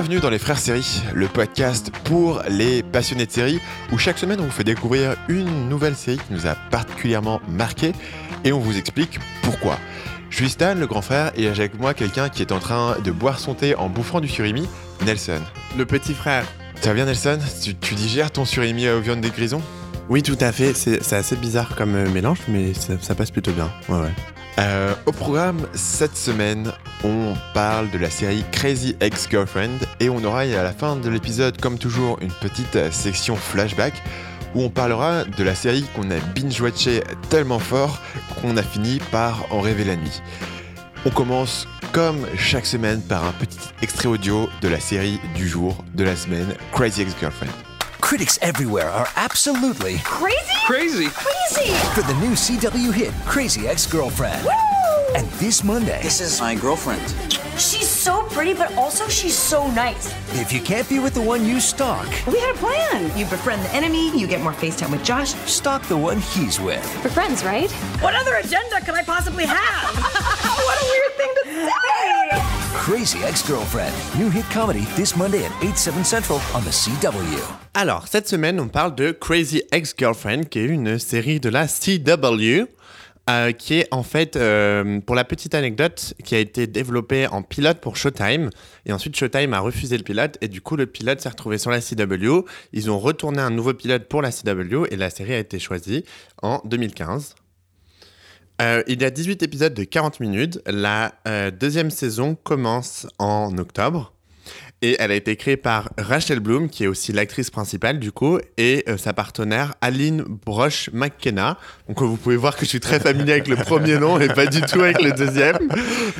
Bienvenue dans les Frères Séries, le podcast pour les passionnés de séries, où chaque semaine on vous fait découvrir une nouvelle série qui nous a particulièrement marqué et on vous explique pourquoi. Je suis Stan, le grand frère, et j'ai avec moi quelqu'un qui est en train de boire son thé en bouffant du surimi, Nelson. Le petit frère. Ça va bien Nelson? Tu, tu digères ton surimi aux viandes des grisons Oui, tout à fait. C'est assez bizarre comme euh, mélange, mais ça, ça passe plutôt bien. Ouais, ouais. Euh, au programme cette semaine, on parle de la série Crazy Ex-Girlfriend et on aura à la fin de l'épisode, comme toujours, une petite euh, section flashback où on parlera de la série qu'on a binge-watché tellement fort qu'on a fini par en rêver la nuit. On commence comme chaque semaine par un petit extrait audio de la série du jour, de la semaine, Crazy Ex-Girlfriend. Critics everywhere are absolutely Crazy? crazy Crazy! for the new CW hit Crazy Ex-Girlfriend. And this Monday, This is my girlfriend. She's so pretty, but also she's so nice. if you can't be with the one you stalk, We had a plan. You befriend the enemy, you get more FaceTime with Josh. stalk the one he's with. We're friends, right? What other agenda could I possibly have? what a weird thing to say! Crazy Ex-Girlfriend. New hit comedy this Monday at 8, 7 central on the CW. Alors, cette semaine, on parle de Crazy Ex-Girlfriend, qui est une série de la CW. euh, qui est en fait, euh, pour la petite anecdote, qui a été développée en pilote pour Showtime. Et ensuite, Showtime a refusé le pilote. Et du coup, le pilote s'est retrouvé sur la CW. Ils ont retourné un nouveau pilote pour la CW. Et la série a été choisie en 2015. Euh, il y a 18 épisodes de 40 minutes. La euh, deuxième saison commence en octobre. Et elle a été créée par Rachel Bloom, qui est aussi l'actrice principale du coup, et euh, sa partenaire Aline Brosh McKenna. Donc vous pouvez voir que je suis très familier avec le premier nom et pas du tout avec le deuxième.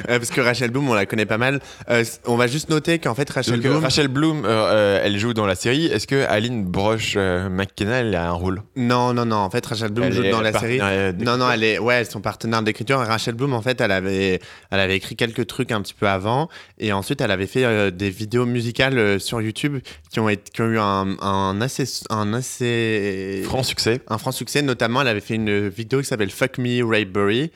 Euh, parce que Rachel Bloom, on la connaît pas mal. Euh, on va juste noter qu'en fait Rachel Bloom... Rachel Bloom, euh, elle joue dans la série. Est-ce que Aline Brosh euh, McKenna, elle a un rôle? Non, non, non. En fait, Rachel Bloom Elle joue dans la série. Non, non, elle est, ouais, son partenaire d'écriture. Et Rachel Bloom, en fait, elle avait, elle avait écrit quelques trucs un petit peu avant, et ensuite, elle avait fait des vidéos musicales sur YouTube qui ont, été, qui ont eu un, un assez, un assez, Franc succès. un franc succès. Notamment, elle avait fait une vidéo qui s'appelle Fuck Me Rayberry.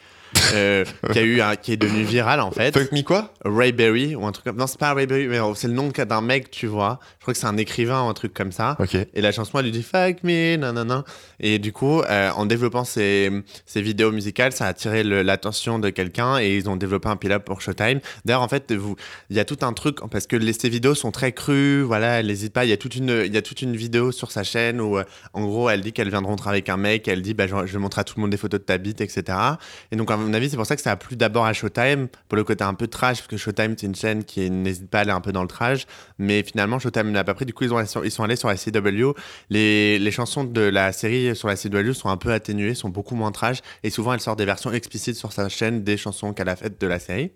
euh, qui a eu un- qui est devenu viral en fait Fuck me quoi? Rayberry ou un truc comme non c'est pas Rayberry mais c'est le nom d'un mec tu vois je crois que c'est un écrivain ou un truc comme ça et la chanson, elle lui dit fuck me, nanana. Et du coup, euh, en développant ces, ces vidéos musicales, ça a attiré l'attention de quelqu'un et ils ont développé un pilote pour Showtime. D'ailleurs, en fait, il y a tout un truc parce que les, ces vidéos sont très crues. Voilà, elle n'hésite pas. Il y a toute une, il y a toute une vidéo sur sa chaîne où, euh, en gros, elle dit qu'elle vient de rentrer avec un mec. Elle dit, bah, je, je vais montrer à tout le monde des photos de ta bite, etc. Et donc, à mon avis, c'est pour ça que ça a plu d'abord à Showtime pour le côté un peu trash, parce que Showtime, c'est une chaîne qui n'hésite pas à aller un peu dans le trash. Mais finalement, Showtime n'a pas pris. Du coup, ils, ils sont allés sur la CW. Les, les chansons de la série sur la CW sont un peu atténuées, sont beaucoup moins trash. Et souvent, elle sort des versions explicites sur sa chaîne des chansons qu'elle a faites de la série.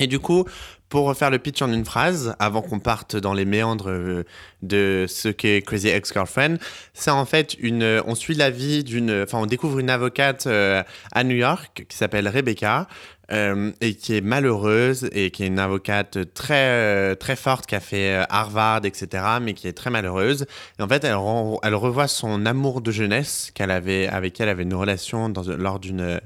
Et du coup, pour refaire le pitch en une phrase, avant qu'on parte dans les méandres euh, de ce qu'est Crazy Ex-Girlfriend, c'est en fait une. On suit la vie d'une. Enfin, on découvre une avocate euh, à New York qui s'appelle Rebecca euh, et qui est malheureuse et qui est une avocate très euh, très forte qui a fait euh, Harvard, etc., mais qui est très malheureuse. Et en fait, elle, ren- elle revoit son amour de jeunesse qu'elle avait avec qui elle avait une relation dans, lors d'une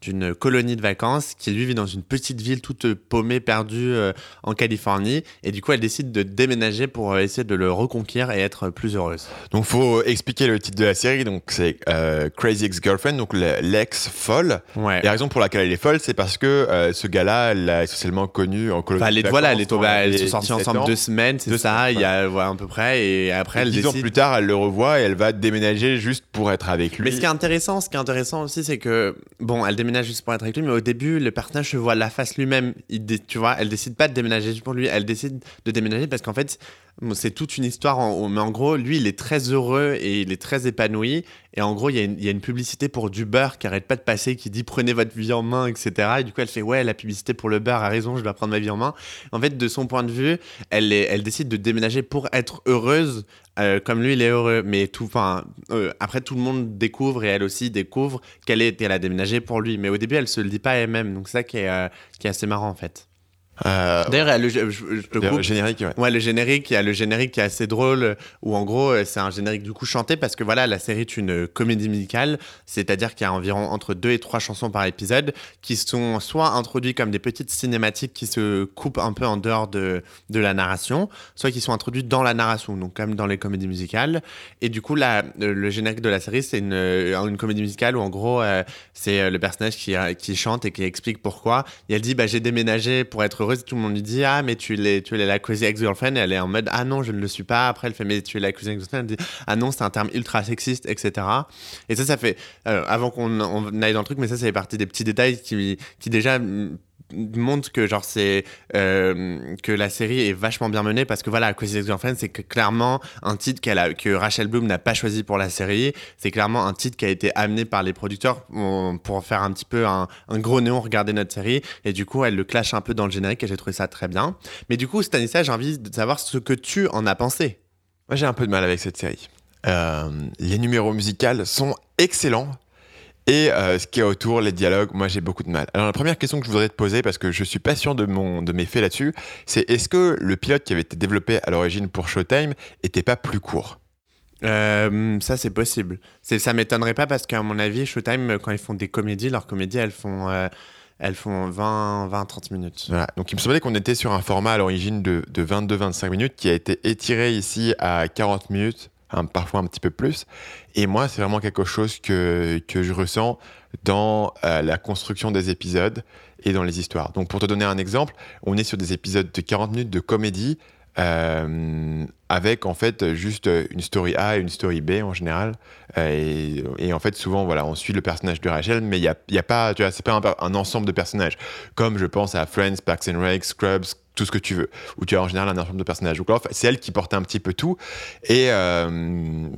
d'une colonie de vacances qui lui vit dans une petite ville toute paumée, perdue euh, en Californie. Et du coup, elle décide de déménager pour euh, essayer de le reconquérir et être plus heureuse. Donc, faut expliquer le titre de la série. Donc, c'est euh, Crazy Ex-Girlfriend, donc le- l'ex folle. Ouais. Et la raison pour laquelle elle est folle, c'est parce que euh, ce gars-là, elle l'a essentiellement connu en colonie. Enfin, elle est, de voilà, elle vacances est tombée, quand elles elle sont est sorties 17 ensemble ans. deux semaines, c'est ça, il y a voilà, à peu près. Et après, elle Dix ans décide. plus tard, elle le revoit et elle va déménager juste pour être avec lui. Mais ce qui est intéressant, ce qui est intéressant aussi, c'est que bon, elle déménage juste pour être avec lui, mais au début, le personnage se voit la face lui-même. Tu vois, elle décide pas de déménager juste pour lui, elle décide de déménager parce qu'en fait, c'est toute une histoire. Mais en gros, lui, il est très heureux et il est très épanoui. Et en gros, il y, a une- publicité pour du beurre qui arrête pas de passer, qui dit prenez votre vie en main, etc. Et du coup, elle fait ouais, la publicité pour le beurre a raison, je dois prendre ma vie en main. En fait, de son point de vue, elle, décide de déménager pour être heureuse, euh, comme lui, il est heureux. Mais tout, enfin, euh, après, tout le monde découvre et elle aussi découvre qu'elle a déménagé pour lui. Mais au début, elle se le dit pas elle-même. Donc ça euh, qui est assez marrant en fait. Euh, D'ailleurs, le, je- je- je te le coupe. générique, ouais. Ouais, le générique, il y a le générique qui est assez drôle, où en gros, euh, c'est un générique du coup chanté parce que voilà, la série est une euh, comédie musicale, c'est-à-dire qu'il y a environ entre deux et trois chansons par épisode qui sont soit introduites comme des petites cinématiques qui se coupent un peu en dehors de, de la narration, soit qui sont introduites dans la narration, donc comme dans les comédies musicales. Et du coup, là, euh, le générique de la série, c'est une, une comédie musicale où en gros, c'est le personnage qui, qui chante et qui explique pourquoi. Et elle dit, bah, j'ai déménagé pour être. Tout le monde lui dit, ah, mais tu es, tu es la crazy ex-girlfriend. Elle est en mode, ah non, je ne le suis pas. Après, elle fait, mais tu es la crazy ex-girlfriend. Elle dit, ah non, c'est un terme ultra sexiste, etc. Et ça, ça fait, euh, avant qu'on on aille dans le truc, mais ça, ça fait partie des petits détails qui, qui déjà montrent que genre c'est euh, que la série est vachement bien menée parce que voilà Crazy Ex-Girlfriend c'est clairement un titre qu'elle a que Rachel Bloom n'a pas choisi pour la série c'est clairement un titre qui a été amené par les producteurs pour, faire un petit peu un, un gros néon regarder notre série et du coup elle le clash un peu dans le générique et j'ai trouvé ça très bien mais du coup Stanislas j'ai envie de savoir ce que tu en as pensé Moi, j'ai un peu de mal avec cette série. Euh, les numéros musicaux sont excellents. Et euh, ce qui est autour, les dialogues, moi j'ai beaucoup de mal. Alors la première question que je voudrais te poser, parce que je suis pas sûr de, mon, de mes faits là-dessus, c'est est-ce que le pilote qui avait été développé à l'origine pour Showtime était pas plus court? Euh, ça, c'est possible. Ça m'étonnerait pas parce qu'à mon avis, Showtime, quand ils font des comédies, leurs comédies, elles font, euh, elles font 20, 20, 30 minutes. Voilà. Donc il me semblait qu'on était sur un format à l'origine de, de 22-25 minutes qui a été étiré ici à 40 minutes, parfois un petit peu plus. Et moi, c'est vraiment quelque chose que, que je ressens dans euh, la construction des épisodes et dans les histoires. Donc pour te donner un exemple, on est sur des épisodes de 40 minutes de comédie euh, avec en fait juste une story A et une story B en général. Euh, et, en fait, souvent, voilà, on suit le personnage de Rachel, mais il n'y a, y a pas, tu vois, c'est pas un, un ensemble de personnages. Comme je pense à Friends, Parks and Rec, Scrubs, tout ce que tu veux, où tu as en général un ensemble de personnages. Donc c'est elle qui portait un petit peu tout. Et, euh,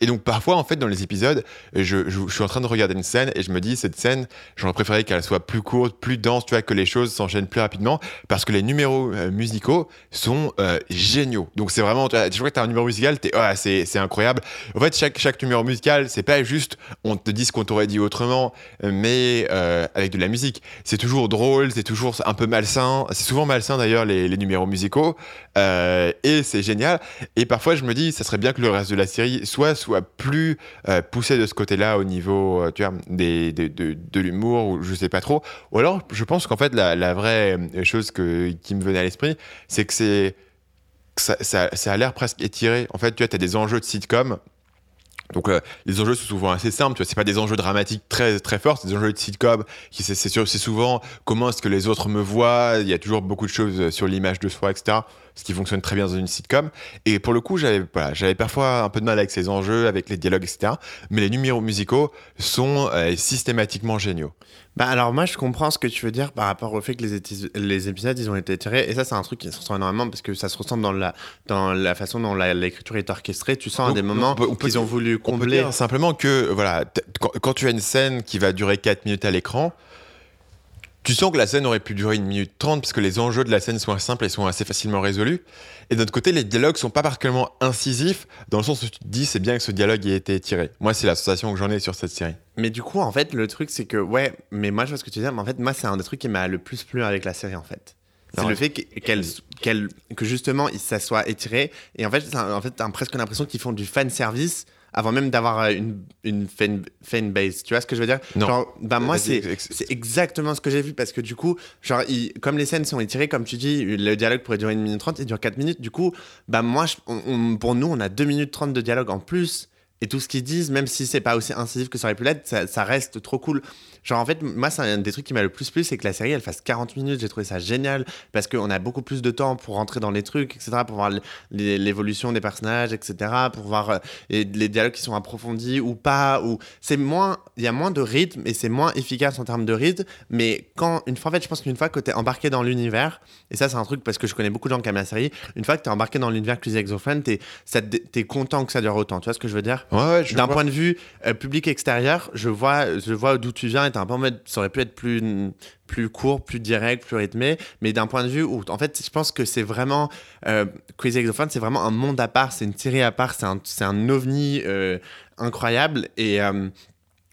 et donc parfois, en fait, dans les épisodes, je, je- suis en train de regarder une scène et je me dis, cette scène, j'aurais préféré qu'elle soit plus courte, plus dense, tu vois, que les choses s'enchaînent plus rapidement, parce que les numéros euh, musicaux sont euh, géniaux. Donc c'est vraiment, tu vois, tu as un numéro musical, ouais, c'est, incroyable. En fait, chaque, chaque numéro musical, c'est pas juste, on te dit ce qu'on t'aurait dit autrement, mais avec de la musique. C'est toujours drôle, c'est toujours un peu malsain. C'est souvent malsain d'ailleurs les, numéros musicaux. Euh, et c'est génial. Et parfois, je me dis, ça serait bien que le reste de la série soit, soit plus euh, poussé de ce côté-là au niveau euh, tu vois, des, de, de, l'humour, ou je sais pas trop. Ou alors, je pense qu'en fait, la, vraie chose que, qui me venait à l'esprit, c'est que c'est. Ça, ça, ça a l'air presque étiré. En fait, tu vois, as des enjeux de sitcom donc euh, les enjeux sont souvent assez simples, tu vois, c'est pas des enjeux dramatiques très très forts, c'est des enjeux de sitcom qui c'est c'est souvent comment est-ce que les autres me voient, il y a toujours beaucoup de choses euh, sur l'image de soi, etc. Ce qui fonctionne très bien dans une sitcom. Et pour le coup, j'avais voilà, j'avais parfois un peu de mal avec ces enjeux, avec les dialogues, etc. Mais les numéros musicaux sont euh, systématiquement géniaux. Bah alors moi je comprends ce que tu veux dire par rapport au fait que les, épisodes ils ont été tirés et ça c'est un truc qui se ressent énormément parce que ça se ressent dans la, dans la façon dont l'écriture est orchestrée. Tu sens à des moments on peut- qu'ils ont voulu On peut combler. dire simplement que voilà, quand, quand tu as une scène qui va durer 4 minutes à l'écran, tu sens que la scène aurait pu durer une minute 30 parce que les enjeux de la scène sont simples et sont assez facilement résolus. Et d'un autre côté, les dialogues sont pas particulièrement incisifs dans le sens où tu te dis c'est bien que ce dialogue ait été tiré. Moi, c'est la sensation que j'en ai sur cette série. Mais du coup en fait le truc c'est que ouais mais moi je vois ce que tu veux dire mais en fait moi c'est un des trucs qui m'a le plus plu avec la série en fait. C'est le fait que- justement ça soit étiré et en fait en fait t'as presque l'impression qu'ils font du fan service avant même d'avoir euh, une, une fan, fan base. Tu vois ce que je veux dire? Non. Genre, bah moi, c'est, ex- c'est exactement ce que j'ai vu parce que du coup, genre, il- comme les scènes sont étirées, comme tu dis, le dialogue pourrait durer une minute trente, il dure 4 minutes. Du coup, bah moi, je- on- on- pour nous, on a 2 minutes 30 de dialogue en plus. Et tout ce qu'ils disent, même si c'est pas aussi incisif que ça aurait pu l'être, ça, reste trop cool. Genre, en fait, moi, c'est un des trucs qui m'a le plus plu, c'est que la série, elle fasse 40 minutes. J'ai trouvé ça génial parce qu'on a beaucoup plus de temps pour rentrer dans les trucs, etc., pour voir l'évolution des personnages, etc., pour voir euh, les dialogues qui sont approfondis ou pas. Ou c'est moins, il y a moins de rythme et c'est moins efficace en termes de rythme. Mais quand, une fois, en fait, je pense qu'une fois que t'es embarqué dans l'univers, et ça, c'est un truc parce que je connais beaucoup de gens qui aiment la série, une fois que t'es embarqué dans l'univers Crazy Ex-Girlfriend, t'es, t'es content que ça dure autant. Tu vois ce que je veux dire? Ouais, ouais, je D'un point de vue euh, public extérieur, je vois, je vois d'où tu viens et t'es un peu en mode, ça aurait pu être plus, plus court, plus direct, plus rythmé. Mais d'un point de vue où, en fait, je pense que c'est vraiment, euh, Crazy Ex-Girlfriend, c'est vraiment un monde à part, c'est une série à part, c'est un, c'est un ovni euh, incroyable. Et. euh,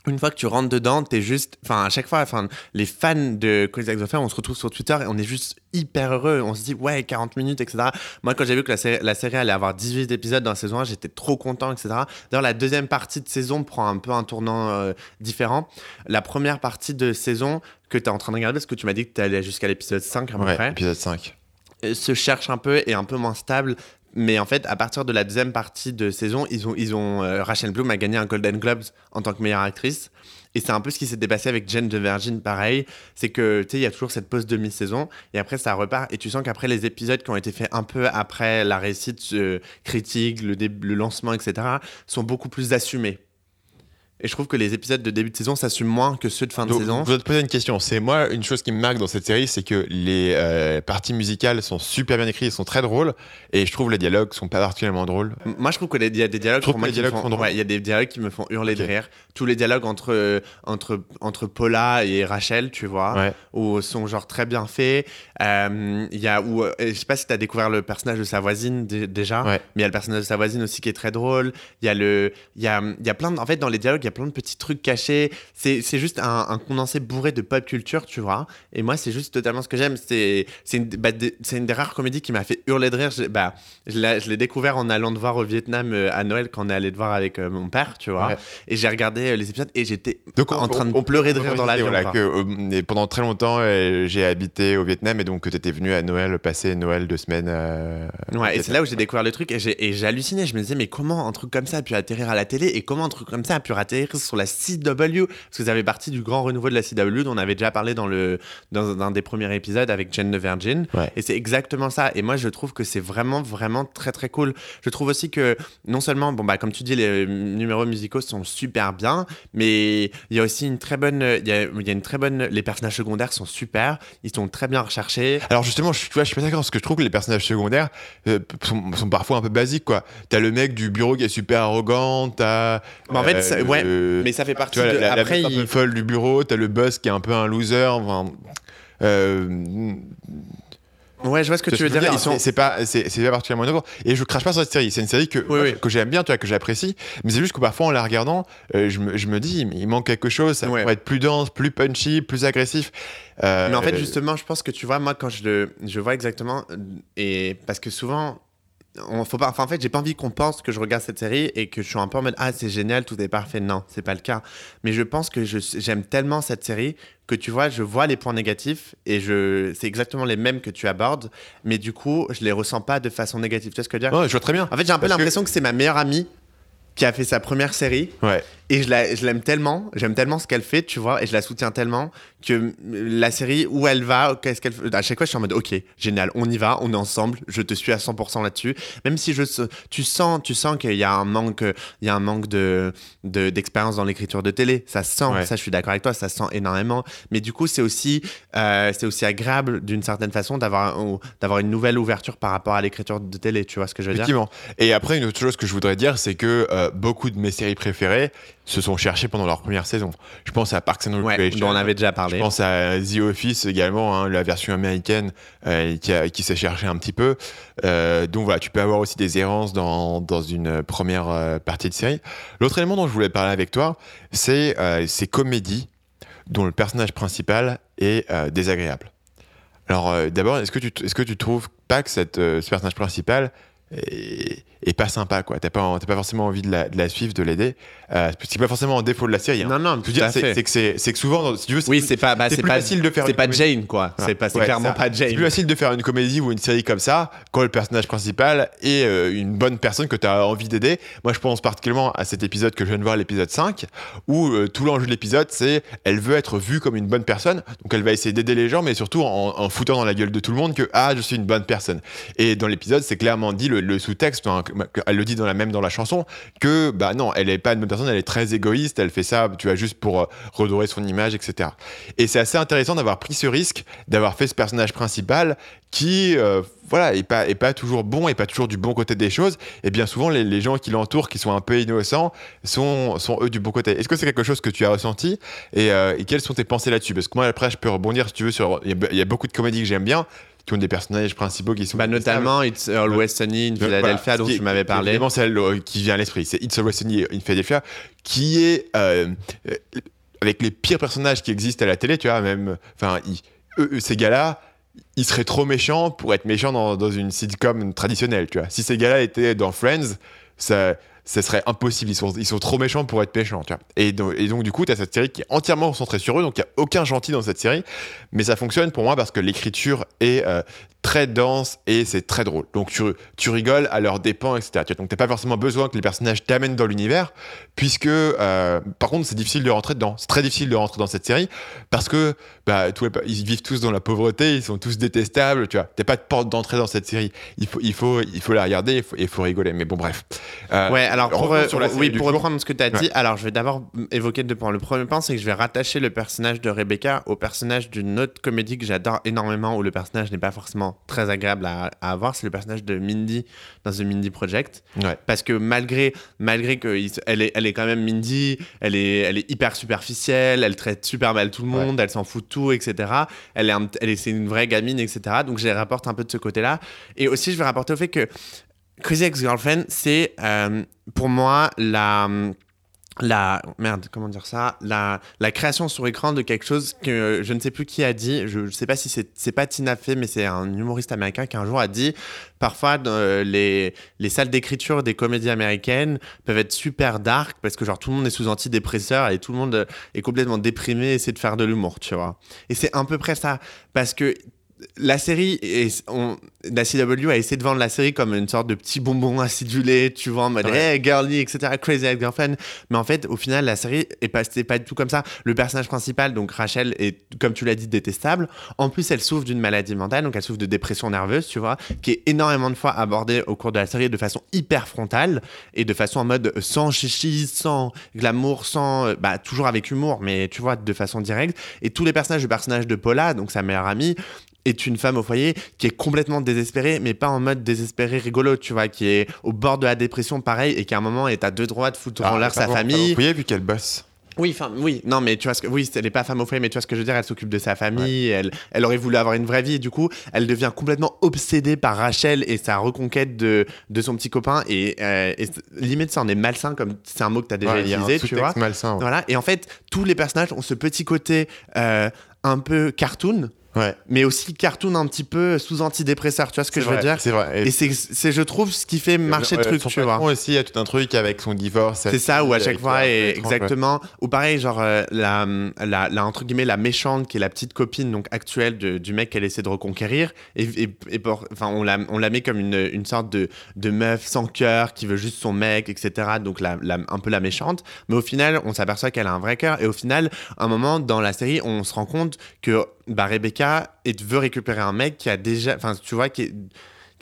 une fois que tu rentres dedans, t'es juste, enfin à chaque fois, enfin les fans de Crazy Ex-Girlfriend, on se retrouve sur Twitter et on est juste hyper heureux. On se dit ouais 40 minutes, etc. Moi quand j'ai vu que la série, la série allait avoir 18 épisodes dans la saison 1, j'étais trop content, etc. D'ailleurs la deuxième partie de saison prend un peu un tournant euh, différent. La première partie de saison que tu es en train de regarder, parce que tu m'as dit que tu allé jusqu'à l'épisode 5 à peu Ouais, près, épisode 5. euh, se cherche un peu et un peu moins stable. Mais en fait, à partir de la deuxième partie de saison, ils ont, ils ont euh, Rachel Bloom a gagné un Golden Globes en tant que meilleure actrice. Et c'est un peu ce qui s'était passé avec Jane de Virgin, pareil. C'est que, tu sais, il y a toujours cette pause demi-saison. Et après, ça repart. Et tu sens qu'après, les épisodes qui ont été faits un peu après la réussite critique, le, le lancement, etc., sont beaucoup plus assumés. Et je trouve que les épisodes de début de saison s'assument moins que ceux de fin de Donc, saison. Je vais te poser une question. C'est moi, une chose qui me marque dans cette série, c'est que les euh, parties musicales sont super bien écrites, sont très drôles, et je trouve les dialogues sont pas particulièrement drôles. Moi, je trouve qu'il y a des dialogues, pour moi, les qui me dialogues font- sont ouais, il y a des dialogues qui me font hurler de Ok. rire. Tous les dialogues entre, euh, entre, entre Paula et Rachel, tu vois, Ouais. où sont genre très bien faits. Euh, Il y a, où, euh, je sais pas si tu as découvert le personnage de sa voisine dé- déjà, Ouais. mais il y a le personnage de sa voisine aussi qui est très drôle. Il y a le, il y a, il y a plein de, en fait, dans les dialogues, il y a plein de petits trucs cachés. C'est juste un, un condensé bourré de pop culture, tu vois. Et moi, c'est juste totalement ce que j'aime. C'est une, bah, une des rares comédies qui m'a fait hurler de rire. Je, bah, je l'ai découvert en allant de voir au Vietnam euh, à Noël quand on est allé te voir avec euh, mon père, tu vois. Ouais. Et j'ai regardé euh, les épisodes et j'étais en on- train de on- pleurer de rire dans l'avion. voilà, que, pendant très longtemps, j'ai habité au Vietnam et donc que tu étais venu à Noël passer Noël deux semaines. Ouais, et c'est là où j'ai découvert le truc et j'ai halluciné. Je me disais, mais comment un truc comme ça a pu atterrir à la télé et comment un truc comme ça a pu sur la CW Parce que ça fait partie du grand renouveau de la CW dont on avait déjà parlé dans, le, dans un des premiers épisodes avec Jane the Virgin. Ouais. Et c'est exactement ça. Et moi, je trouve que c'est vraiment, vraiment très, très cool. Je trouve aussi que non seulement, bon, bah, comme tu dis, les numéros musicaux sont super bien, mais il y a aussi une très bonne. Il y a, il y a une très bonne. Les personnages secondaires sont super. Ils sont très bien recherchés. Alors justement, je, tu vois, je suis pas d'accord parce que je trouve que les personnages secondaires euh, sont, sont parfois un peu basiques quoi. T'as le mec du bureau qui est super arrogant, t'as. Mais en fait, euh, ça- ouais, le- mais ça fait partie tu vois, de. la, la après, il- peu folle du bureau, t'as le boss qui est un peu un loser. Enfin, euh, Ouais, je vois ce que Tu veux dire. sont. c'est pas c'est c'est pas particulièrement nouveau et je crache pas sur cette série c'est une série que Oui, oui. que j'aime bien tu vois que j'apprécie mais c'est juste que parfois en la regardant euh, je, me, je me dis mais il manque quelque chose ça Ouais. pourrait être plus dense plus punchy plus agressif Euh, Mais en fait, euh, justement, je pense que tu vois, moi, quand je le, je vois exactement, euh, et parce que souvent, on faut pas, enfin, en fait, j'ai pas envie qu'on pense que je regarde cette série et que je suis un peu en mode ah c'est génial, tout est parfait. Non, c'est pas le cas. Mais je pense que j'aime tellement cette série que tu vois, je vois les points négatifs et je, c'est exactement les mêmes que tu abordes, mais du coup, je les ressens pas de façon négative. Tu vois ce que je veux dire? Ouais, je vois très bien En fait, j'ai un peu que- l'impression que, c'est ma meilleure amie qui a fait sa première série ouais et je la- je l'aime tellement, j'aime tellement ce qu'elle fait, tu vois, et je la soutiens tellement que la série où elle va, qu'est-ce qu'elle fait, à chaque fois je suis en mode ok, génial, on y va, on est ensemble, je te suis à 100% là-dessus. Même si je, tu sens, tu sens qu'il y a un manque, il y a un manque de de- d'expérience dans l'écriture de télé, ça se sent, Ouais. ça je suis d'accord avec toi, ça se sent énormément. Mais du coup c'est aussi, euh, c'est aussi agréable d'une certaine façon d'avoir d'avoir une nouvelle ouverture par rapport à l'écriture de télé, tu vois ce que je veux dire? Effectivement. Et après, une autre chose que je voudrais dire, c'est que euh, beaucoup de mes séries préférées se sont cherchées pendant leur première saison. Je pense à Parks and Ouais, Recreation. dont on avait déjà Je parlé. pense à The Office également, hein, la version américaine euh, qui, s'est cherchée un petit peu. Euh, donc voilà, tu peux avoir aussi des errances dans, dans une première euh, partie de série. L'autre élément dont je voulais parler avec toi, c'est euh, ces comédies dont le personnage principal est euh, désagréable. Alors euh, d'abord, est-ce que, tu, est-ce que tu trouves pas que cette, euh, ce personnage principal est pas sympa quoi T'as pas, t'as pas forcément envie de la, de la suivre, de l'aider euh, C'est pas forcément un défaut de la série. hein. Non, non, c'est, que c'est, c'est que souvent, dans- si tu veux, Oui, c'est pas, bah, c'est pas facile de faire C'est pas. Jane, quoi. C'est pas, c'est Ouais, clairement ça. pas Jane. C'est plus facile de faire une comédie ou une série comme ça quand le personnage principal est euh, une bonne personne que tu as envie d'aider. Moi, je pense particulièrement à cet épisode que je viens de voir, l'épisode 5, où euh, tout l'enjeu de l'épisode, c'est elle veut être vue comme une bonne personne. Donc, elle va essayer d'aider les gens, mais surtout en, en foutant dans la gueule de tout le monde que ah, je suis une bonne personne. Et dans l'épisode, c'est clairement dit le, le sous-texte, hein, elle le dit dans la même dans la chanson, que bah non, elle est pas une bonne personne, elle est très égoïste, elle fait ça, tu vois, juste pour euh, redorer son image, etc. Et c'est assez intéressant d'avoir pris ce risque, d'avoir fait ce personnage principal qui, euh, voilà, est pas, est pas toujours bon, et pas toujours du bon côté des choses. Et bien souvent, les, les gens qui l'entourent, qui sont un peu innocents, sont, sont eux du bon côté. Est-ce que c'est quelque chose que tu as ressenti? Et, euh, et quelles sont tes pensées là-dessus? Parce que moi, après, je peux rebondir si tu veux sur. Il y, y a beaucoup de comédies que j'aime bien. Qui ont des personnages principaux qui sont. Bah, notamment It's Always Sunny in Voilà, Philadelphia, dont tu m'avais parlé. Vraiment celle euh, qui vient à l'esprit. C'est It's Always Sunny in Philadelphia, qui est euh, euh, avec les pires personnages qui existent à la télé, tu vois, même. Enfin, ces gars-là, ils seraient trop méchants pour être méchants dans, dans une sitcom traditionnelle, tu vois. Si ces gars-là étaient dans Friends, ça. Ça serait impossible, ils sont, ils sont trop méchants pour être méchants, tu. Et donc, et donc du coup, tu as cette série qui est entièrement centrée sur eux, donc il n'y a aucun gentil dans cette série, mais ça fonctionne pour moi parce que l'écriture est euh, très dense et c'est très drôle. Donc tu, tu rigoles à leurs dépens, etc. Tu Donc t'as pas forcément besoin que les personnages t'amènent dans l'univers, puisque euh, par contre c'est difficile de rentrer dedans. C'est très difficile de rentrer dans cette série parce que bah, ils vivent tous dans la pauvreté, ils sont tous détestables. Tu vois, t'as pas de porte d'entrée dans cette série. Il faut, il faut, il faut la regarder, il faut, il faut rigoler. Mais bon, bref. Euh, Ouais, alors pour, euh, sur la série oui, pour reprendre ce que tu as dit, alors je vais d'abord évoquer deux points. Le premier point, c'est que je vais rattacher le personnage de Rebecca au personnage d'une autre comédie que j'adore énormément, où le personnage n'est pas forcément très agréable à, à avoir. C'est le personnage de Mindy dans The Mindy Project. Ouais. Parce que malgré, malgré que il se- elle est, elle est quand même Mindy, elle est, elle est hyper superficielle, elle traite super mal tout le monde, elle s'en fout de etc. Elle est, elle est, c'est une vraie gamine, etc. Donc je les rapporte un peu de ce côté-là. Et aussi, je vais rapporter au fait que Crazy Ex-Girlfriend, c'est euh, pour moi la la merde comment dire ça? La, la création sur écran de quelque chose que je ne sais plus qui a dit. Je ne sais pas si c'est pas Tina Fey mais c'est un humoriste américain qui un jour a dit parfois dans les, les salles d'écriture des comédies américaines peuvent être super dark parce que genre tout le monde est sous antidépresseur et tout le monde est complètement déprimé et essaie de faire de l'humour tu vois. Et c'est à peu près ça. Parce que la série, est- on- la CW a essayé de vendre la série comme une sorte de petit bonbon acidulé, tu vois, en mode Ouais. hey, girly, etc., crazy ex-girlfriend. Mais en fait, au final, la série est pas, pas du tout comme ça. Le personnage principal, donc Rachel, est, comme tu l'as dit, détestable. En plus, elle souffre d'une maladie mentale, donc elle souffre de dépression nerveuse, tu vois, qui est énormément de fois abordée au cours de la série de façon hyper frontale et de façon en mode sans chichi, sans glamour, sans. euh, Bah, toujours avec humour, mais tu vois, de façon directe. Et tous les personnages, le personnage de Paula, donc sa meilleure amie, est une femme au foyer qui est complètement désespérée, mais pas en mode désespéré rigolo, tu vois, qui est au bord de la dépression, pareil, et qui à un moment est à deux droits de foutre en l'air sa famille. Vous voyez, vu qu'elle bosse. Oui, enfin, oui, non, mais tu vois ce que, oui, elle n'est pas femme au foyer, mais tu vois ce que je veux dire, elle s'occupe de sa famille, elle, elle aurait voulu avoir une vraie vie, et du coup, elle devient complètement obsédée par Rachel et sa reconquête de, de son petit copain, et, euh, et limite, ça en est malsain, comme c'est un mot que tu as déjà Ouais, utilisé, tu vois. malsain. ouais. Voilà, et en fait, tous les personnages ont ce petit côté euh, un peu cartoon, Ouais. mais aussi cartoon un petit peu sous antidépresseur, tu vois ce que je veux dire? C'est vrai. Et c'est, c'est, je trouve, ce qui fait marcher le truc, tu vois. aussi, il y a tout un truc avec son divorce. C'est ça, où à chaque fois, et exactement. Ou pareil, genre, euh, la, la, la, entre guillemets, la méchante, qui est la petite copine donc actuelle de- du mec qu'elle essaie de reconquérir. Et, et, et pour- enfin, on, la, on la met comme une, une sorte de, de meuf sans cœur, qui veut juste son mec, etc. Donc, la, la- un peu la méchante. Mais au final, on s'aperçoit qu'elle a un vrai cœur. Et au final, à un moment dans la série, on se rend compte que bah, Rebecca est- veut récupérer un mec qui a déjà, enfin, tu vois, qui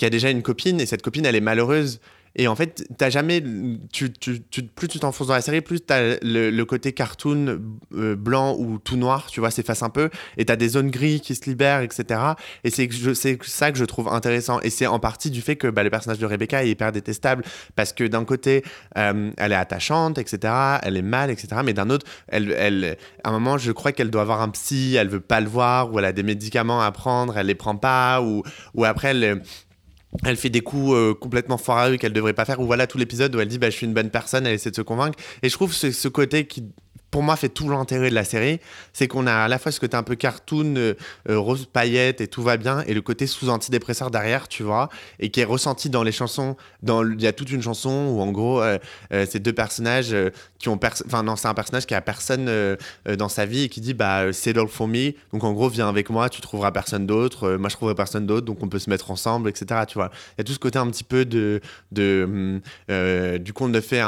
a déjà une copine. Et cette copine, elle est malheureuse. Et en fait, t'as jamais. Plus tu t'enfonces dans la série, plus t'as le, côté cartoon euh, blanc ou tout noir, tu vois, s'efface un peu. Et t'as des zones gris qui se libèrent, etc. Et c'est ça que je trouve intéressant. Et c'est en partie du fait que bah, le personnage de Rebecca est hyper détestable. Parce que d'un côté, euh, elle est attachante, etc. Elle est mal, etc. Mais d'un autre, elle, à un moment, je crois qu'elle doit avoir un psy, elle veut pas le voir, ou elle a des médicaments à prendre, elle les prend pas, ou après, elle elle fait des coups euh, complètement foireux qu'elle devrait pas faire ou voilà tout l'épisode où elle dit bah je suis une bonne personne elle essaie de se convaincre. Et je trouve ce, ce côté qui pour moi fait tout l'intérêt de la série c'est qu'on a à la fois ce côté un peu cartoon euh, euh, rose paillette et tout va bien et le côté sous antidépresseur derrière tu vois et qui est ressenti dans les chansons il y a toute une chanson où en gros euh, euh, ces deux personnages qui ont enfin non c'est un personnage qui a personne dans sa vie et qui dit bah settle for me. Donc en gros viens avec moi tu trouveras personne d'autre moi je trouverai personne d'autre donc on peut se mettre ensemble etc tu vois. Il y a tout ce côté un petit peu de, hum, du conte de fait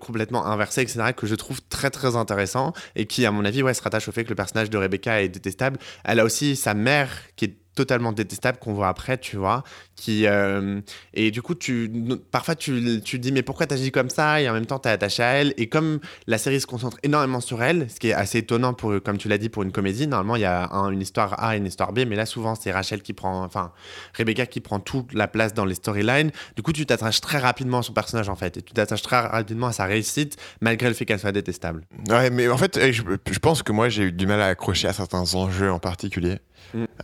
complètement inversé etc que je trouve très très intéressant et qui à mon avis ouais se rattache au fait que le personnage de Rebecca est détestable. Elle a aussi sa mère qui est totalement détestable qu'on voit après tu vois qui euh, et du coup tu parfois tu, tu dis mais pourquoi t'agis comme ça? Et en même temps t'es attaché à elle et comme la série se concentre énormément sur elle ce qui est assez étonnant pour comme tu l'as dit pour une comédie normalement il y a un- une histoire A et une histoire B mais là souvent c'est Rachel qui prend enfin Rebecca qui prend toute la place dans les storylines. Du coup tu t'attaches très rapidement à son personnage en fait et tu t'attaches très rapidement à sa réussite malgré le fait qu'elle soit détestable. Ouais, mais en fait, eh, je, je pense que moi, j'ai eu du mal à accrocher à certains enjeux en particulier.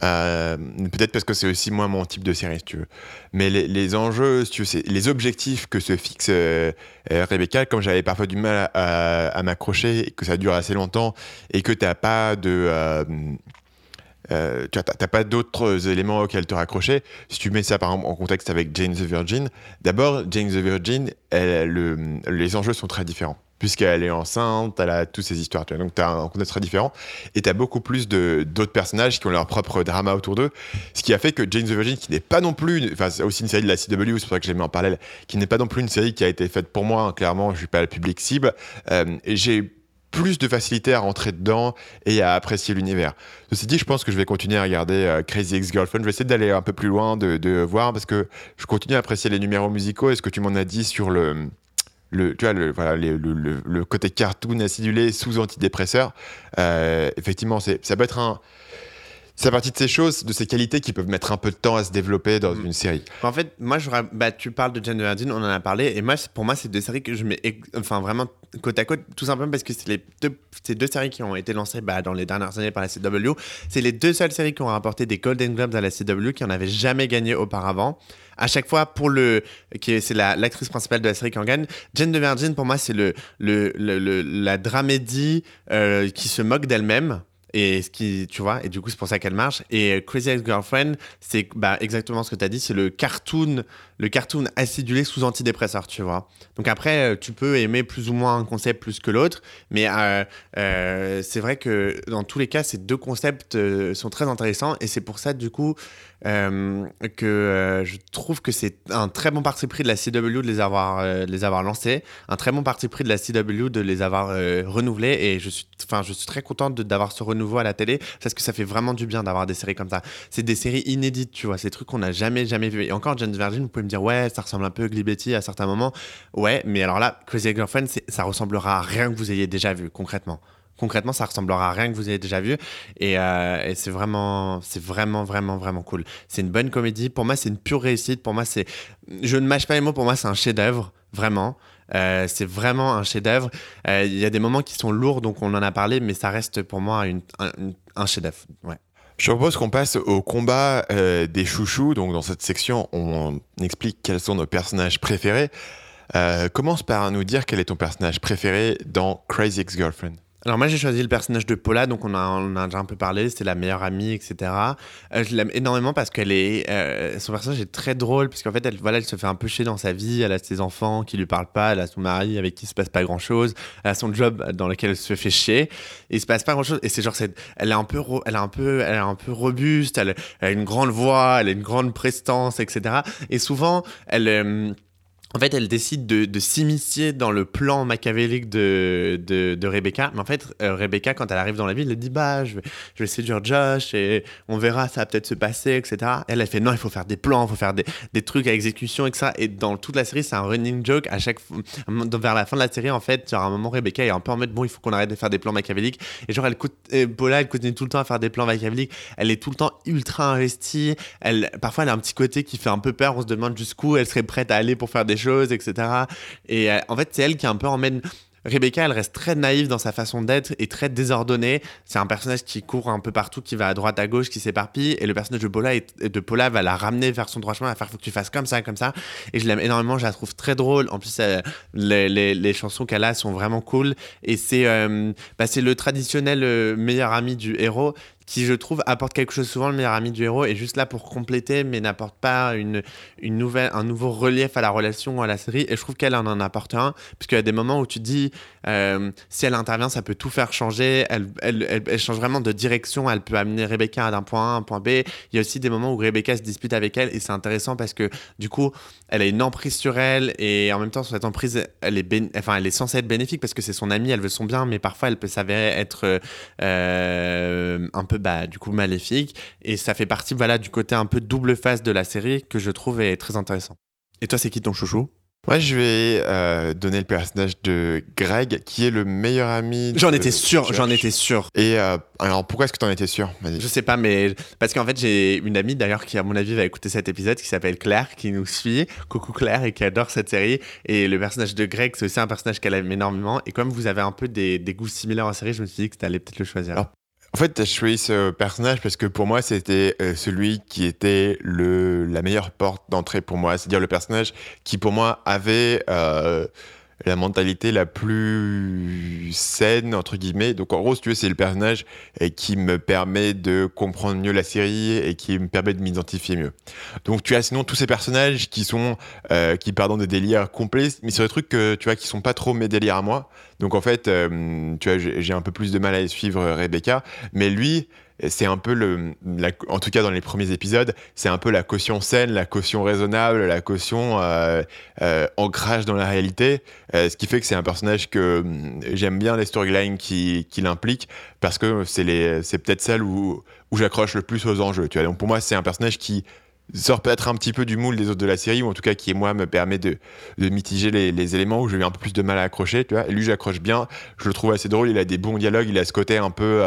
Euh, Peut-être parce que c'est aussi moins mon type de série, si tu veux. Mais les, enjeux, tu veux, les objectifs que se fixe euh, euh, Rebecca, comme j'avais parfois du mal à, m'accrocher, que ça dure assez longtemps, et que t'as pas de. euh, tu t'as pas d'autres éléments auxquels te raccrocher. Si tu mets ça par exemple en contexte avec Jane the Virgin, d'abord, Jane the Virgin, les enjeux sont très différents. Puisqu'elle est enceinte, elle a toutes ces histoires. Donc, tu as un contexte très différent. Et tu as beaucoup plus d'autres personnages qui ont leur propre drama autour d'eux. Ce qui a fait que Jane the Virgin, qui n'est pas non plus. Enfin, c'est aussi une série de la CW, c'est pour ça que je en parallèle, qui n'est pas non plus une série qui a été faite pour moi. hein, clairement, je suis pas le public cible. Euh, j'ai plus de facilité à rentrer dedans et à apprécier l'univers. Ceci dit, je pense que je vais continuer à regarder euh, Crazy Ex-Girlfriend. Je vais essayer d'aller un peu plus loin, de, de voir, parce que je continue à apprécier les numéros musicaux. Et ce que tu m'en as dit sur le, le, tu vois, le, le, le- côté cartoon acidulé sous antidépresseur, euh, effectivement, ça peut être un. C'est partie de ces choses, de ces qualités qui peuvent mettre un peu de temps à se développer dans Mm. une série. En fait, moi, je, bah, tu parles de Jane the Virgin, on en a parlé, et moi, pour moi, c'est deux séries que je mets enfin, vraiment côte à côte, tout simplement parce que c'est les deux, séries qui ont été lancées bah, dans les dernières années par la CW. C'est les deux seules séries qui ont rapporté des Golden Globes à la CW qui n'en avaient jamais gagné auparavant. À chaque fois, pour le, c'est la- l'actrice principale de la série qui en gagne. Jane the Virgin, pour moi, c'est le, le, le- le- la dramédie euh, qui se moque d'elle-même. Et ce qui, tu vois, et du coup, c'est pour ça qu'elle marche. Et euh, Crazy Ex-Girlfriend, c'est bah, exactement ce que tu as dit, c'est le cartoon, le cartoon acidulé sous antidépresseur, tu vois. Donc après, euh, tu peux aimer plus ou moins un concept plus que l'autre, mais euh, c'est vrai que dans tous les cas, ces deux concepts sont très intéressants, et c'est pour ça, du coup, que je trouve que c'est un très bon parti pris de la CW de les avoir, les avoir lancés, un très bon parti pris de la CW de les avoir renouvelés, et je suis, enfin, je suis très contente d'avoir ce renouveau à la télé, parce que ça fait vraiment du bien d'avoir des séries comme ça. C'est des séries inédites, tu vois, ces trucs qu'on n'a jamais, jamais vu. Et encore, Jane Virgin, vous pouvez me dire, ouais, ça ressemble un peu à Ugly Betty à certains moments. Ouais, mais alors là, Crazy Girlfriend, c'est- ça ressemblera à rien que vous ayez déjà vu, concrètement. Concrètement, ça ressemblera à rien que vous ayez déjà vu. Et, euh, et c'est vraiment, c'est vraiment, vraiment, vraiment cool. C'est une bonne comédie. Pour moi, c'est une pure réussite. Pour moi, c'est. Je ne mâche pas les mots. Pour moi, c'est un chef-d'œuvre. Vraiment. Euh, c'est vraiment un chef-d'œuvre. Euh, Il y a des moments qui sont lourds, donc on en a parlé, mais ça reste pour moi un, chef-d'œuvre. Ouais. Je propose qu'on passe au combat euh, des chouchous. Donc, dans cette section, on explique quels sont nos personnages préférés. Commence par nous dire quel est ton personnage préféré dans Crazy Ex-Girlfriend. Alors moi j'ai choisi le personnage de Paula, donc on, a, on a déjà un peu parlé, c'est la meilleure amie, etc. Euh, je l'aime énormément parce qu'elle est, euh, son personnage est très drôle, parce qu'en fait elle, voilà, elle se fait un peu chier dans sa vie, elle a ses enfants qui lui parlent pas, elle a son mari avec qui il se passe pas grand chose, elle a son job dans lequel elle se fait chier, et il se passe pas grand chose, et c'est genre, cette- elle est un peu, elle est un peu, elle est un peu robuste, elle, elle a une grande voix, elle a une grande prestance, etc. Et souvent elle euh, en fait, elle décide de, s'immiscer dans le plan machiavélique de, Rebecca. Mais en fait, euh, Rebecca, quand elle arrive dans la ville, elle dit Bah, je vais, je séduire Josh et on verra, ça va peut-être se passer, etc. Elle, elle fait Non, il faut faire des plans, il faut faire des, trucs à exécution, etc. Et dans toute la série, c'est un running joke. À chaque vers la fin de la série, en fait, genre à un moment, Rebecca est un peu en mode Bon, il faut qu'on arrête de faire des plans machiavéliques. Et genre, elle et Paula, elle continue tout le temps à faire des plans machiavéliques. Elle est tout le temps ultra investie. Elle, parfois, elle a un petit côté qui fait un peu peur. On se demande jusqu'où elle serait prête à aller pour faire des etc. Et euh, en fait, c'est elle qui un peu emmène. Rebecca, elle reste très naïve dans sa façon d'être et très désordonnée. C'est un personnage qui court un peu partout, qui va à droite, à gauche, qui s'éparpille. Et le personnage de Paula, de Paula va la ramener vers son droit chemin, va faire faut que tu fasses comme ça, comme ça. Et je l'aime énormément, je la trouve très drôle. En plus, euh, les, les- chansons qu'elle a sont vraiment cool. Et c'est euh, bah, le traditionnel euh, meilleur ami du héros qui, je trouve, apporte quelque chose. Souvent, le meilleur ami du héros est juste là pour compléter, mais n'apporte pas une, une nouvelle, un nouveau relief à la relation ou à la série. Et je trouve qu'elle en en apporte un, parce qu'il y a des moments où tu dis, euh, si elle intervient, ça peut tout faire changer. Elle, elle, elle, elle change vraiment de direction. Elle peut amener Rebecca d'un point A à un point B. Il y a aussi des moments où Rebecca se dispute avec elle, et c'est intéressant parce que, du coup, elle a une emprise sur elle, et en même temps, cette emprise, elle est, enfin, elle est censée être bénéfique parce que c'est son amie, elle veut son bien, mais parfois, elle peut s'avérer être euh, un peu, bah, du coup, maléfique. Et ça fait partie, voilà, du côté un peu double face de la série que je trouve est très intéressant. Et toi, c'est qui ton chouchou? Moi, je vais euh, donner le personnage de Greg, qui est le meilleur ami. J'en étais sûr, j'en étais sûr. Et euh, alors, pourquoi est-ce que t'en étais sûr? Je sais pas, mais parce qu'en fait, j'ai une amie d'ailleurs qui, à mon avis, va écouter cet épisode qui s'appelle Claire, qui nous suit. Coucou Claire, et qui adore cette série. Et le personnage de Greg, c'est aussi un personnage qu'elle aime énormément. Et comme vous avez un peu des, des goûts similaires en série, je me suis dit que t'allais peut-être le choisir. Alors, En fait, as choisi ce personnage parce que pour moi, c'était euh, celui qui était le, la meilleure porte d'entrée pour moi. C'est-à-dire le personnage qui, pour moi, avait euh, la mentalité la plus saine, entre guillemets. Donc, en gros, si tu veux, c'est le personnage euh, qui me permet de comprendre mieux la série et qui me permet de m'identifier mieux. Donc, tu as sinon tous ces personnages qui sont, euh, qui partent dans des délires complets, mais sur des trucs que, tu vois, qui sont pas trop mes délires à moi. Donc, en fait, euh, tu vois, j'ai un peu plus de mal à suivre Rebecca, mais lui, c'est un peu le, en tout cas dans les premiers épisodes, c'est un peu la caution saine, la caution raisonnable, la caution euh, euh, ancrage dans la réalité, euh, ce qui fait que c'est un personnage que hum, j'aime bien les storylines qui, qui parce que c'est les, c'est peut-être celle où, où j'accroche le plus aux enjeux. Tu vois, donc pour moi c'est un personnage qui sort peut-être un petit peu du moule des autres de la série ou en tout cas qui moi me permet de, mitiger les, éléments où j'ai eu un peu plus de mal à accrocher. Tu vois, lui j'accroche bien, je le trouve assez drôle, il a des bons dialogues, il a ce côté un peu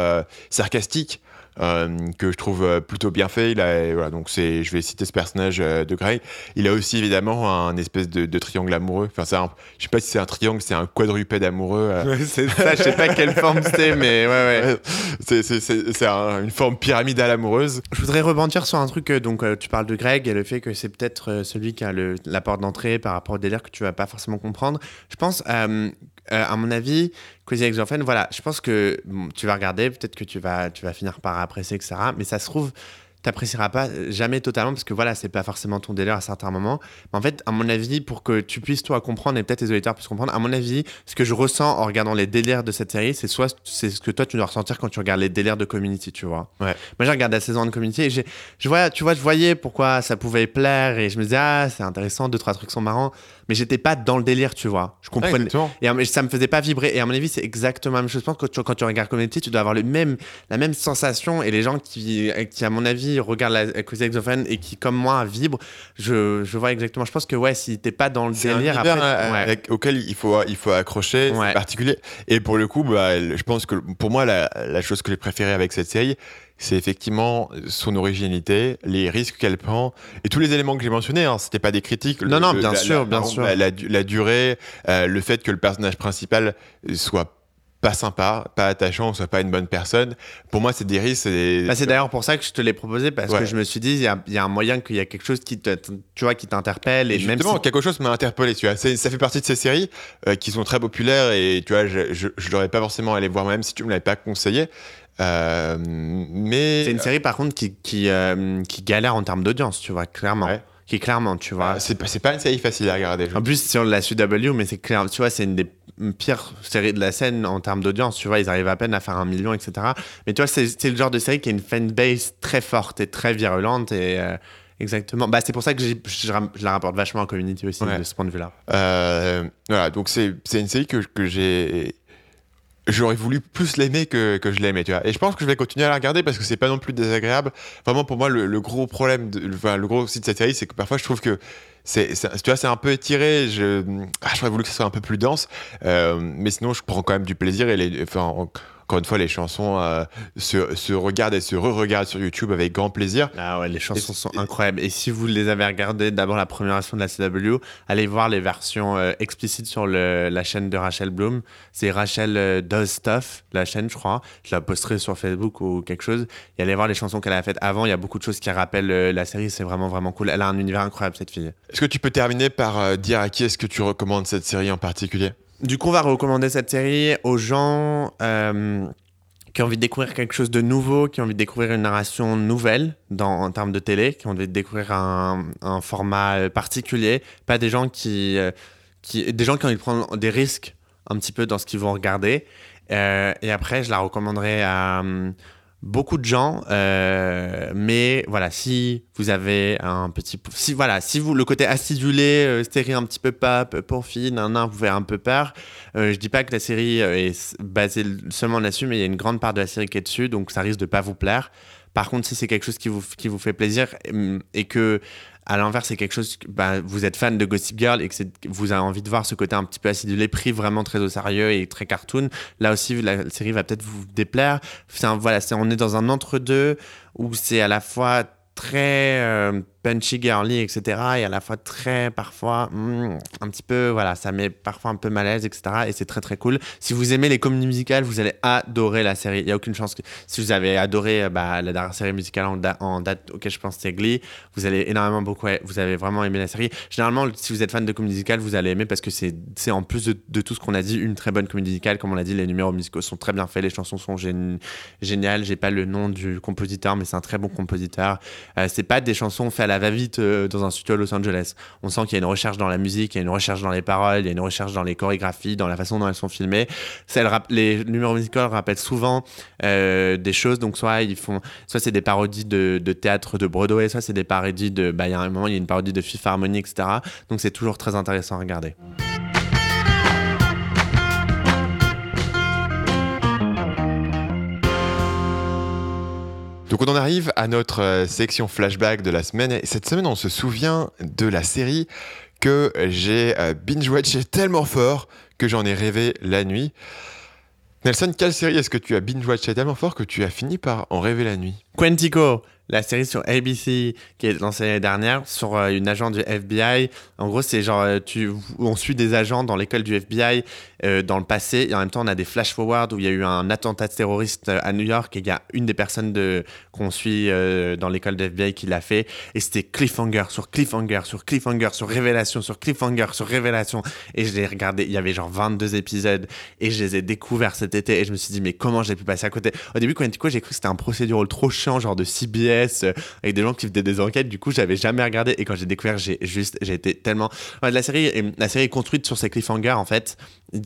sarcastique que je trouve euh, plutôt bien fait. Il a, voilà, donc c'est, je vais citer ce personnage euh, de Grey. Il a aussi évidemment un espèce de, de triangle amoureux. Enfin, c'est un- je sais pas si c'est un triangle, c'est un quadrupède amoureux. euh. Ouais, c'est ça, je sais pas quelle forme c'est, mais ouais, ouais. Ouais, c'est, c'est, c'est, c'est un- une forme pyramidale amoureuse. Je voudrais rebondir sur un truc, euh, donc euh, tu parles de Greg et le fait que c'est peut-être euh, celui qui a le- la porte d'entrée par rapport au délire que tu vas pas forcément comprendre. Je pense, euh, euh, à mon avis, Crazy Ex-Girlfriend, voilà, je pense que bon, tu vas regarder, peut-être que tu vas, tu vas finir par apprécier, etc. Mais ça se trouve, t'apprécieras pas euh, jamais totalement parce que voilà, c'est pas forcément ton délire à certains moments. Mais en fait, à mon avis, pour que tu puisses toi comprendre et peut-être les auditeurs puissent comprendre, à mon avis, ce que je ressens en regardant les délires de cette série, c'est soit c'est ce que toi tu dois ressentir quand tu regardes les délires de Community, tu vois. Ouais. Moi, j'ai regardé la saison de Community et j'ai, je vois, tu vois, je voyais pourquoi ça pouvait plaire et je me disais ah c'est intéressant, deux trois trucs sont marrants, mais j'étais pas dans le délire, tu vois. Je comprenais. exactement. et à ça me faisait pas vibrer. Et à mon avis, c'est exactement la même chose. Je pense que tu- quand tu regardes Community, tu dois avoir le même, la même sensation. Et les gens qui, qui à mon avis, regardent la Crazy Ex-Girlfriend et qui, comme moi, vibrent, je, je vois exactement. Je pense que ouais, si t'es pas dans le délire, après, euh, ouais. avec- auquel il faut, il faut accrocher, Ouais. c'est particulier. Et pour le coup, bah, je pense que pour moi, la, la chose que j'ai préférée avec cette série, c'est effectivement son originalité, les risques qu'elle prend et tous les éléments que j'ai mentionnés. Hein, C'était pas des critiques. Non, non, bien sûr, la- bien sûr. La, durée, euh, le fait que le personnage principal soit pas sympa, pas attachant, soit pas une bonne personne. Pour moi, c'est des risques. c'est des- Bah, d'ailleurs pour ça que je te l'ai proposé parce Ouais. que je me suis dit il y a, il y a un moyen qu'il y a quelque chose qui te, tu vois qui t'interpelle et, Et même justement, si quelque chose m'a interpellé, tu vois. Ça fait partie de ces séries euh, qui sont très populaires et tu vois, je, je, je l'aurais pas forcément allé voir moi-même si tu me l'avais pas conseillé. Euh, mais c'est une série par contre qui qui, euh, qui galère en termes d'audience tu vois clairement Ouais. qui clairement tu vois euh, c'est pas, une série facile à regarder. En plus, sur la CW, mais c'est clair, tu vois, c'est une des pires séries de la scène en termes d'audience. Tu vois, ils arrivent à peine à faire un million, etc. Mais tu vois, c'est le genre de série qui a une fanbase très forte et très virulente. Et euh, exactement. Bah, c'est pour ça que je, la rapporte vachement en community aussi, Ouais. de ce point de vue-là. Euh, voilà, donc c'est c'est une série que, que j'ai. J'aurais voulu plus l'aimer que, que je l'aimais, tu vois. Et je pense que je vais continuer à la regarder parce que c'est pas non plus désagréable. Vraiment, pour moi, le, le gros problème, de, enfin, le gros aussi de cette série, c'est que parfois je trouve que c'est, tu vois, c'est un peu étiré. Je, ah, j'aurais voulu que ce soit un peu plus dense. Euh, mais sinon, je prends quand même du plaisir et les, enfin, en- encore une fois, les chansons euh, se, se regardent et se re-regardent sur YouTube avec grand plaisir. Ah ouais, les chansons Et- sont incroyables. Et si vous les avez regardées, d'abord la première version de la CW, allez voir les versions euh, explicites sur le- la chaîne de Rachel Bloom. C'est Rachel euh, Does Stuff, la chaîne, je crois. Je la posterai sur Facebook ou quelque chose. Et allez voir les chansons qu'elle a faites avant. Il y a beaucoup de choses qui rappellent la série. C'est vraiment, vraiment cool. Elle a un univers incroyable, cette fille. Est-ce que tu peux terminer par dire à qui est-ce que tu recommandes cette série en particulier? Du coup, on va recommander cette série aux gens euh, qui ont envie de découvrir quelque chose de nouveau, qui ont envie de découvrir une narration nouvelle dans, en termes de télé, qui ont envie de découvrir un, format euh, particulier, pas des gens qui, euh, qui, des gens qui ont envie de prendre des risques un petit peu dans ce qu'ils vont regarder. Et après, je la recommanderais à beaucoup de gens, euh, mais voilà, si vous avez un petit, si voilà, si vous le côté acidulé, euh, série un petit peu pop, pour filles, nan, nan, vous fait un peu peur. Euh, je dis pas que la série euh, est basée seulement là-dessus, mais il y a une grande part de la série qui est dessus, donc ça risque de pas vous plaire. Par contre, si c'est quelque chose qui vous, qui vous fait plaisir hum, et que à l'inverse, c'est quelque chose, que, bah, vous êtes fan de Gossip Girl et que vous avez envie de voir ce côté un petit peu acidulé, pris vraiment très au sérieux et très cartoon. Là aussi, la série va peut-être vous déplaire. Un- voilà, c'est, on est dans un entre-deux où c'est à la fois très euh, punchy, girly, etc. Et à la fois très, parfois, hmm, un petit peu, voilà, ça met parfois un peu malaise, etc. Et c'est très, très cool. Si vous aimez les comédies musicales, vous allez adorer la série. Il n'y a aucune chance que, si vous avez adoré euh, bah, la dernière série musicale en, da- en date auquel je pense c'est Glee, vous allez énormément beaucoup, vous avez vraiment aimé la série. Généralement, si vous êtes fan de comédie musicale, vous allez aimer parce que c'est, en plus de, tout ce qu'on a dit, une très bonne comédie musicale. Comme on l'a dit, les numéros musicaux sont très bien faits, les chansons sont gén- géniales. J'ai pas le nom du compositeur, mais c'est un très bon compositeur. Euh, c'est pas des chansons faites à la va-vite euh, dans un studio à Los Angeles. On sent qu'il y a une recherche dans la musique, il y a une recherche dans les paroles, il y a une recherche dans les chorégraphies, dans la façon dont elles sont filmées. Les numéros musicaux rappellent souvent euh, des choses. Donc soit ils font, soit c'est des parodies de, de théâtre de Broadway, soit c'est des parodies de. Bah, il y a un moment, il y a une parodie de Fifth Harmony, etc. Donc c'est toujours très intéressant à regarder. Donc on en arrive à notre euh, section flashback de la semaine. Et cette semaine, on se souvient de la série que j'ai euh, binge-watché tellement fort que j'en ai rêvé la nuit. Nelson, quelle série est-ce que tu as binge-watché tellement fort que tu as fini par en rêver la nuit? Quantico, la série sur ABC qui est lancée l'année dernière sur euh, une agent du FBI. En gros, c'est genre, euh, tu, on suit des agents dans l'école du FBI euh, dans le passé et en même temps, on a des flash-forward où il y a eu un attentat terroriste à New York et il y a une des personnes de, qu'on suit dans l'école du FBI qui l'a fait. Et c'était cliffhanger sur cliffhanger sur cliffhanger sur révélation sur cliffhanger sur révélation. Et je l'ai regardé, il y avait genre 22 épisodes et je les ai découverts cet été et je me suis dit, mais comment j'ai pu passer à côté? Au début, Quantico, j'ai cru que c'était un procédural trop chiant, genre de CBS, euh, avec des gens qui faisaient des enquêtes. Du coup, j'avais jamais regardé. Et quand j'ai découvert, j'ai juste, j'ai été tellement. Ouais, la série, est, la série est construite sur ces cliffhangers, en fait,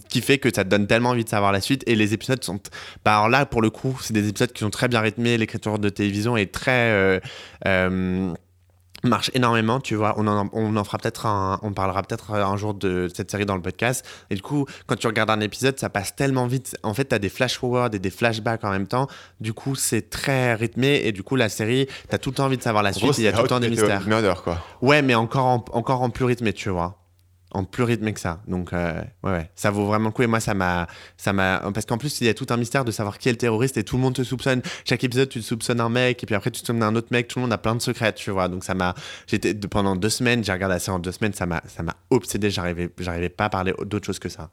qui fait que ça te donne tellement envie de savoir la suite. Et les épisodes sont. Bah, alors là, pour le coup, c'est des épisodes qui sont très bien rythmés. L'écriture de télévision est très. euh, euh, marche énormément, tu vois. On en, on en fera peut-être un, on parlera peut-être un jour de cette série dans le podcast. Et du coup, quand tu regardes un épisode, ça passe tellement vite. En fait, tu as des flash forward et des flashbacks en même temps. Du coup, c'est très rythmé. Et du coup, la série, tu as tout le temps envie de savoir la En suite. Il y a tout le temps des mystères. Murder, quoi. Ouais, mais encore en, encore en plus rythmé, tu vois. En plus rythmé que ça. Donc, euh, ouais, ouais. Ça vaut vraiment le coup. Et moi, ça m'a. Parce qu'en plus, il y a tout un mystère de savoir qui est le terroriste et tout le monde te soupçonne. Chaque épisode, tu te soupçonnes un mec et puis après, tu te soupçonnes un autre mec. Tout le monde a plein de secrets, tu vois. Donc, ça m'a. J'étais. Pendant deux semaines, j'ai regardé la série en deux semaines. Ça m'a obsédé. J'arrivais j'arrivais pas à parler d'autre chose que ça.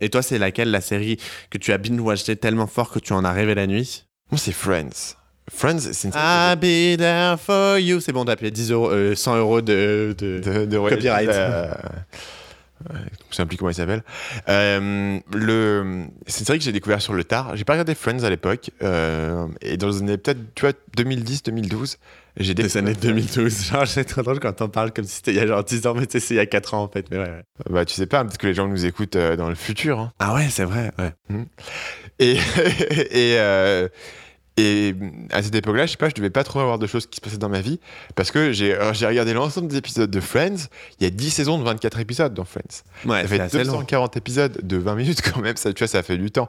Et toi, c'est laquelle la série que tu as binge-watché tellement fort que tu en as rêvé la nuit? Moi, c'est Friends. Friends, c'est une série I'll be there for you. C'est bon, t'as payé 10 euros, euh, 100 euros de, de, de, de Copyright. Euh, je ne sais plus comment il s'appelle. Euh, le, c'est une série que j'ai découvert sur le tard. J'ai pas regardé Friends à l'époque. euh, et dans les années peut-être, tu vois, 2010, 2012, j'ai des années 2012. Genre, c'est trop drôle quand on parle comme si c'était il y a genre 10 ans, mais tu sais, c'est il y a 4 ans en fait. Mais ouais, ouais. Bah, tu sais pas, parce que les gens nous écoutent euh, dans le futur. hein. Ah ouais, c'est vrai, ouais. Et, et, et à cette époque-là, je sais pas, je devais pas trop avoir de choses qui se passaient dans ma vie parce que j'ai regardé l'ensemble des épisodes de Friends. Il y a 10 saisons de 24 épisodes dans Friends. Ouais, ça fait assez long. 240 épisodes de 20 minutes quand même, ça, tu vois, ça fait du temps.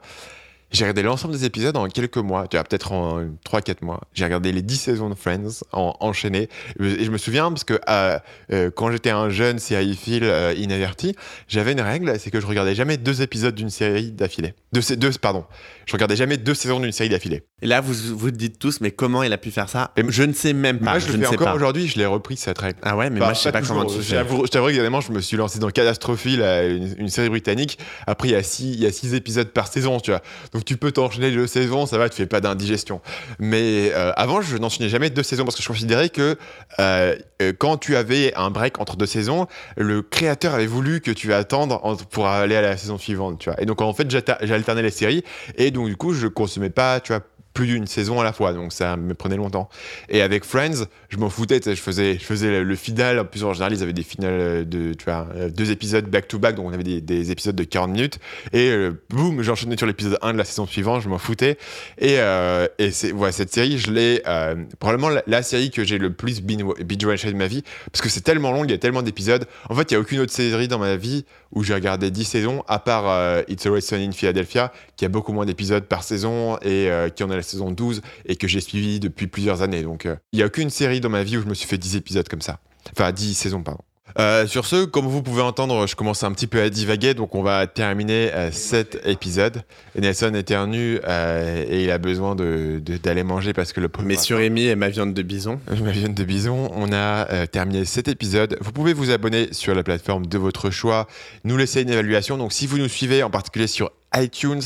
J'ai regardé l'ensemble des épisodes en quelques mois, tu vois, peut-être en 3-4 mois. J'ai regardé les 10 saisons de Friends en enchaîné. Et je me souviens parce que euh, euh, quand j'étais un jeune sériephile euh, inaverti, j'avais une règle, c'est que je regardais jamais deux épisodes d'une série d'affilée. Deux, deux, pardon. Je regardais jamais deux saisons d'une série d'affilée. Et là, vous vous dites tous, mais comment il a pu faire ça Je ne sais même pas. moi, je le ne fais encore pas. aujourd'hui, je l'ai repris cette règle. Ah ouais, mais Enfin, moi, je sais pas, toujours. comment tu fais. Je t'avoue évidemment, je me suis lancé dans Catastrophie, là, une, une série britannique. Après, il y, a six, il y a six épisodes par saison, tu vois. Donc, tu peux t'enchaîner deux saisons, ça va, tu fais pas d'indigestion. Mais euh, avant, je n'enchaînais jamais deux saisons parce que je considérais que euh, euh, quand tu avais un break entre deux saisons, le créateur avait voulu que tu attendes en- pour aller à la saison suivante, tu vois. Et donc, en fait, j'alternais les séries et donc, du coup, je consommais pas, tu vois, plus d'une saison à la fois, donc ça me prenait longtemps. Et avec Friends, je m'en foutais, je faisais, je faisais le, final, en plus en général, ils avaient des finales de, tu vois, euh, deux épisodes back-to-back, donc on avait des, des épisodes de 40 minutes, et euh, boum, j'enchaînais sur l'épisode 1 de la saison suivante, je m'en foutais. Et, euh, et ouais, cette série, je l'ai, euh, probablement la, série que j'ai le plus binge- de ma vie, parce que c'est tellement long, il y a tellement d'épisodes. En fait, il n'y a aucune autre série dans ma vie où j'ai regardé 10 saisons, à part euh, It's Always Sunny in Philadelphia, qui a beaucoup moins d'épisodes par saison et euh, qui en a la saison 12 et que j'ai suivi depuis plusieurs années. Donc, euh, il n'y a aucune série dans ma vie où je me suis fait 10 épisodes comme ça. Enfin, 10 saisons, pardon. Euh, sur ce, comme vous pouvez entendre, je commence un petit peu à divaguer, donc on va terminer euh, cet épisode. Nelson éternue euh, et il a besoin de- d'aller manger parce que le pauvre- Mais sur Amy et ma viande de bison. Ma viande de bison, on a euh, terminé cet épisode. Vous pouvez vous abonner sur la plateforme de votre choix, nous laisser une évaluation. Donc si vous nous suivez, en particulier sur iTunes,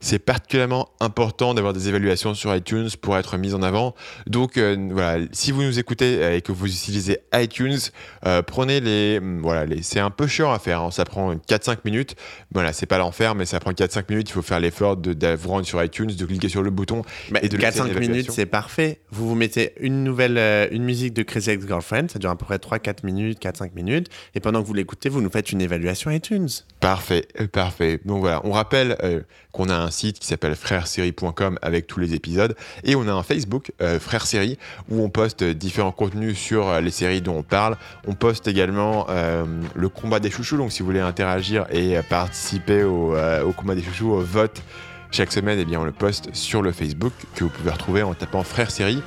c'est particulièrement important d'avoir des évaluations sur iTunes pour être mis en avant. Donc euh, voilà, si vous nous écoutez euh, et que vous utilisez iTunes, euh, prenez les... hum, Voilà, les, c'est un peu chiant à faire, hein. ça prend 4-5 minutes. Voilà, c'est pas l'enfer, mais ça prend 4-5 minutes. Il faut faire l'effort de, de vous rendre sur iTunes, de cliquer sur le bouton Bah, et de laisser une 4-5 minutes, c'est parfait. Vous vous mettez une nouvelle euh, une musique de Crazy Ex-Girlfriend, ça dure à peu près 3-4 minutes, 4-5 minutes. Et pendant que vous l'écoutez, vous nous faites une évaluation iTunes. Parfait, parfait. Donc voilà, on rappelle euh, qu'on a un site qui s'appelle frèresérie.com avec tous les épisodes et on a un Facebook, euh, Frères Série, où on poste différents contenus sur euh, les séries dont on parle. On poste également euh, le combat des chouchous, donc si vous voulez interagir et euh, participer au, euh, au combat des chouchous, au vote chaque semaine, eh bien on le poste sur le Facebook que vous pouvez retrouver en tapant Frères Série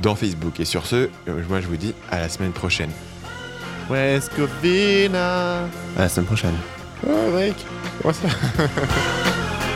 dans Facebook. Et sur ce, moi je vous dis à la semaine prochaine. West Covina. À la semaine prochaine. Oh mec, comment ça